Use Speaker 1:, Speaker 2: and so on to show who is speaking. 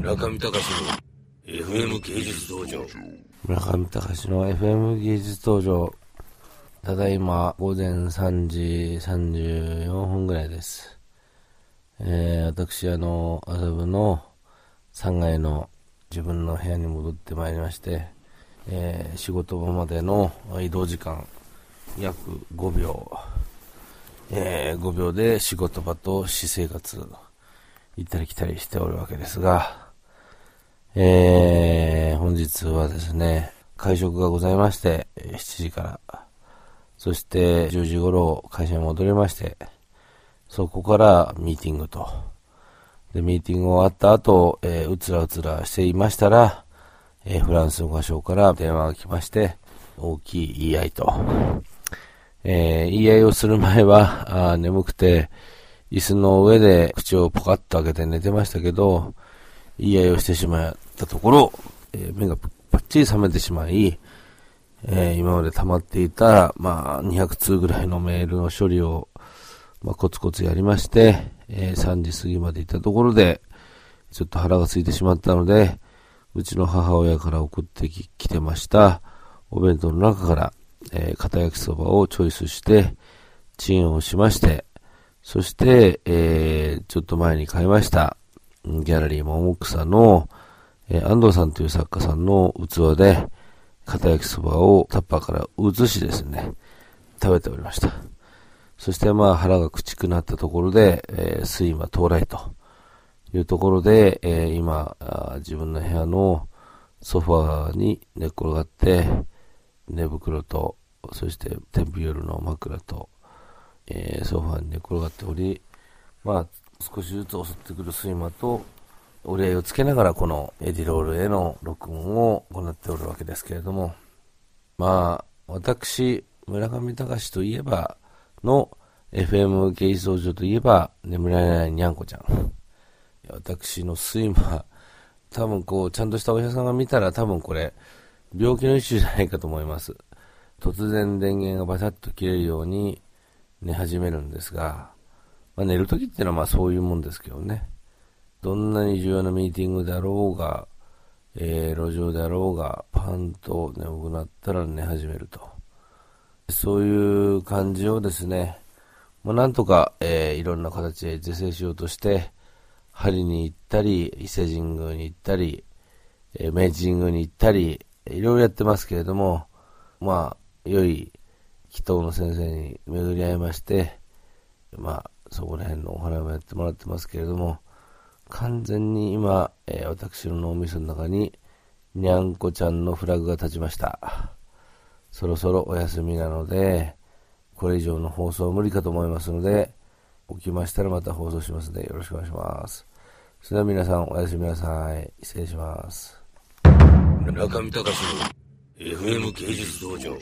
Speaker 1: 村上隆の FM 芸術道場。
Speaker 2: 村上隆の FM 芸術道場。ただいま午前3時34分ぐらいです。えー、私あの麻布の3階の自分の部屋に戻ってまいりましてえー、仕事場までの移動時間約5秒、えー、5秒で仕事場と私生活行ったり来たりしておるわけですが、えー、本日はですね、会食がございまして、7時から、そして10時頃会社に戻りまして、そこからミーティングと。で、ミーティング終わった後、えー、うつらうつらしていましたら、えー、フランスの画商から電話が来まして、大きい言い合いと。えー、言い合いをする前は、あ眠くて、椅子の上で口をポカッと開けて寝てましたけど、言い合いをしてしまったところ、えー、目がパッチリ覚めてしまい、えー、今まで溜まっていた、まあ、200通ぐらいのメールの処理を、まあ、コツコツやりまして、えー、3時過ぎまで行ったところで、ちょっと腹が空いてしまったので、うちの母親から送ってきてました、お弁当の中から、えー、片焼きそばをチョイスして、チンをしまして、そして、えー、ちょっと前に買いました、ギャラリーももくさの、え、安藤さんという作家さんの器で、片焼きそばをタッパーから移しですね、食べておりました。そしてまあ腹がくちくなったところで、えー、睡魔到来と。いうところで、えー、今自分の部屋のソファーに寝っ転がって、寝袋と、そしてテンピヨルの枕と、えー、ソファーに寝転がっており、まあ、少しずつ襲ってくる睡魔と、折り合いをつけながらこのエディロールへの録音を行っておるわけですけれども、まあ、私、村上隆といえばの FM 芸術道場といえば眠られないにゃんこちゃん。私の睡魔、多分こう、ちゃんとしたお医者さんが見たら多分これ、病気の一種じゃないかと思います。突然電源がバタッと切れるように寝始めるんですが、まあ、寝るときっていうのはまあそういうもんですけどね。どんなに重要なミーティングだろうが、えー、路上であろうが、パンと眠くなったら寝始めると。そういう感じをですね、まあ、なんとか、えー、いろんな形で是正しようとして、針に行ったり、伊勢神宮に行ったり、え明治神宮に行ったり、いろいろやってますけれども、まあ、良い祈祷の先生に巡り合いまして、まあ、そこら辺のお花もやってもらってますけれども、完全に今、えー、私の脳みその中に、にゃんこちゃんのフラグが立ちました。そろそろお休みなので、これ以上の放送は無理かと思いますので、起きましたらまた放送しますので、よろしくお願いします。それでは皆さんおやすみなさい。失礼します。
Speaker 1: 中見隆の FM 芸術道場。